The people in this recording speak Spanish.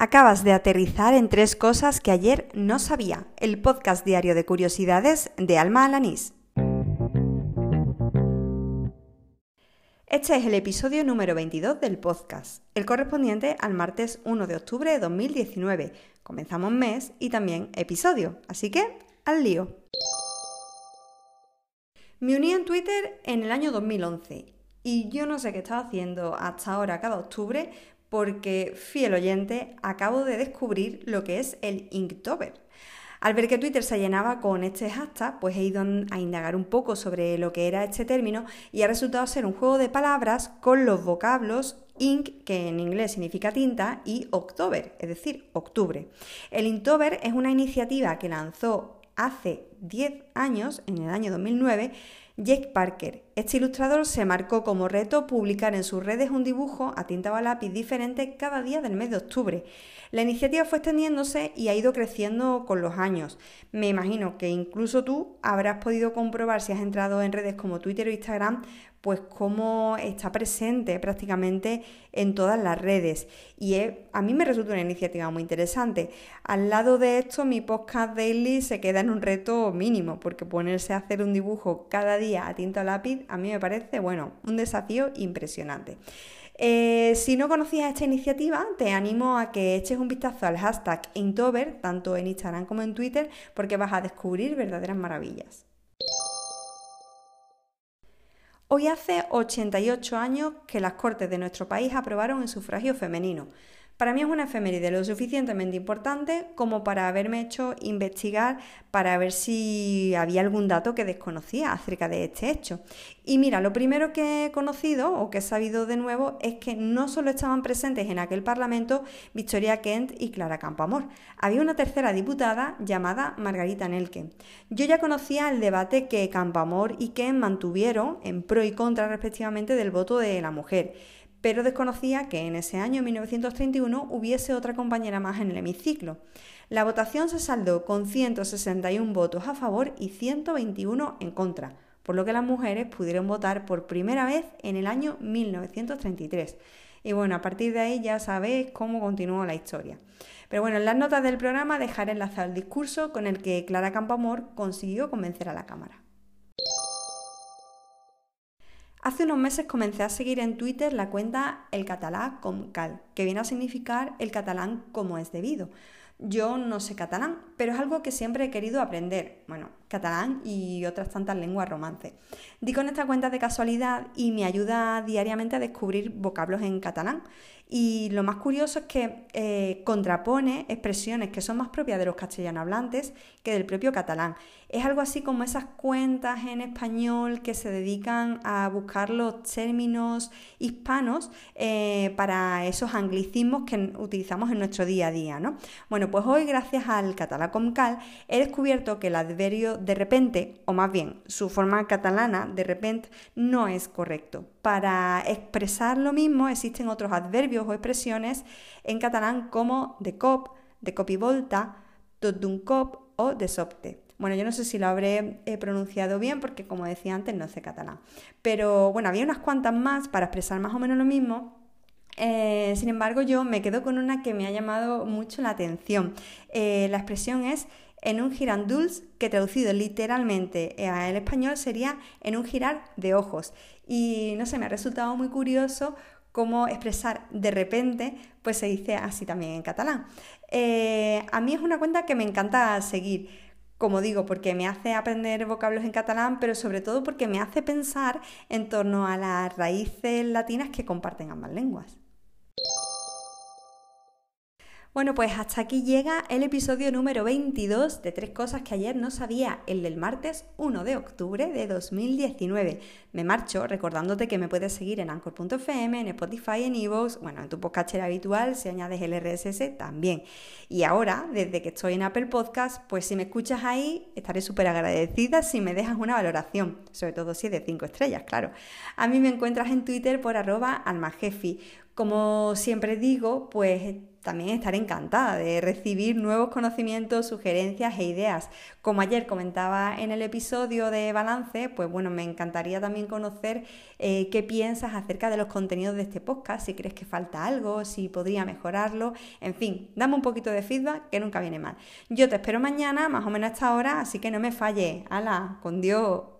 Acabas de aterrizar en tres cosas que ayer no sabía. El podcast diario de curiosidades de Alma Alanís. Este es el episodio número 22 del podcast, el correspondiente al martes 1 de octubre de 2019. Comenzamos mes y también episodio, así que al lío. Me uní en Twitter en el año 2011 y yo no sé qué estaba haciendo hasta ahora cada octubre porque, fiel oyente, acabo de descubrir lo que es el Inktober. Al ver que Twitter se llenaba con este hashtag, pues he ido a indagar un poco sobre lo que era este término y ha resultado ser un juego de palabras con los vocablos ink, que en inglés significa tinta, y October, es decir, octubre. El Inktober es una iniciativa que lanzó hace 10 años, en el año 2009, Jake Parker. Este ilustrador se marcó como reto publicar en sus redes un dibujo a tinta o lápiz diferente cada día del mes de octubre. La iniciativa fue extendiéndose y ha ido creciendo con los años. Me imagino que incluso tú habrás podido comprobar si has entrado en redes como Twitter o Instagram pues cómo está presente prácticamente en todas las redes. Y a mí me resulta una iniciativa muy interesante. Al lado de esto, mi podcast daily se queda en un reto mínimo, porque ponerse a hacer un dibujo cada día a tinta o lápiz a mí me parece, bueno, un desafío impresionante. Eh, si no conocías esta iniciativa, te animo a que eches un vistazo al hashtag Intover, tanto en Instagram como en Twitter, porque vas a descubrir verdaderas maravillas. Hoy hace 88 años que las Cortes de nuestro país aprobaron el sufragio femenino. Para mí es una efeméride lo suficientemente importante como para haberme hecho investigar para ver si había algún dato que desconocía acerca de este hecho. Y mira, lo primero que he conocido o que he sabido de nuevo es que no solo estaban presentes en aquel Parlamento Victoria Kent y Clara Campoamor, había una tercera diputada llamada Margarita Nelke. Yo ya conocía el debate que Campoamor y Kent mantuvieron en pro y contra respectivamente del voto de la mujer pero desconocía que en ese año 1931 hubiese otra compañera más en el hemiciclo. La votación se saldó con 161 votos a favor y 121 en contra, por lo que las mujeres pudieron votar por primera vez en el año 1933. Y bueno, a partir de ahí ya sabéis cómo continuó la historia. Pero bueno, en las notas del programa dejaré enlazado el discurso con el que Clara Campoamor consiguió convencer a la Cámara. Hace unos meses comencé a seguir en Twitter la cuenta El Catalá com Cal, que viene a significar el catalán como es debido. Yo no sé catalán, pero es algo que siempre he querido aprender. Bueno, catalán y otras tantas lenguas romances. Di con esta cuenta de casualidad y me ayuda diariamente a descubrir vocablos en catalán. Y lo más curioso es que eh, contrapone expresiones que son más propias de los castellano hablantes que del propio catalán. Es algo así como esas cuentas en español que se dedican a buscar los términos hispanos eh, para esos anglicismos que utilizamos en nuestro día a día. ¿no? Bueno, pues hoy, gracias al catalán Comcal, he descubierto que el adverbio de repente, o más bien su forma catalana de repente, no es correcto. Para expresar lo mismo existen otros adverbios o expresiones en catalán como de cop, de cop y volta, tot d'un cop o de sobte. Bueno, yo no sé si lo habré eh, pronunciado bien porque como decía antes no sé catalán. Pero bueno, había unas cuantas más para expresar más o menos lo mismo eh, sin embargo, yo me quedo con una que me ha llamado mucho la atención. Eh, la expresión es en un giranduls, que traducido literalmente al español sería en un girar de ojos. Y no sé, me ha resultado muy curioso cómo expresar de repente, pues se dice así también en catalán. Eh, a mí es una cuenta que me encanta seguir, como digo, porque me hace aprender vocablos en catalán, pero sobre todo porque me hace pensar en torno a las raíces latinas que comparten ambas lenguas. Bueno, pues hasta aquí llega el episodio número 22 de Tres Cosas que ayer no sabía, el del martes 1 de octubre de 2019. Me marcho recordándote que me puedes seguir en anchor.fm, en Spotify, en Evox, bueno, en tu podcast habitual, si añades el RSS también. Y ahora, desde que estoy en Apple Podcast, pues si me escuchas ahí, estaré súper agradecida si me dejas una valoración, sobre todo si es de 5 estrellas, claro. A mí me encuentras en Twitter por arroba almajefi Como siempre digo, pues también estaré encantada de recibir nuevos conocimientos, sugerencias e ideas. Como ayer comentaba en el episodio de Balance, pues bueno, me encantaría también conocer eh, qué piensas acerca de los contenidos de este podcast, si crees que falta algo, si podría mejorarlo, en fin, dame un poquito de feedback que nunca viene mal. Yo te espero mañana, más o menos a esta hora, así que no me falle. ¡Hala! ¡Con Dios!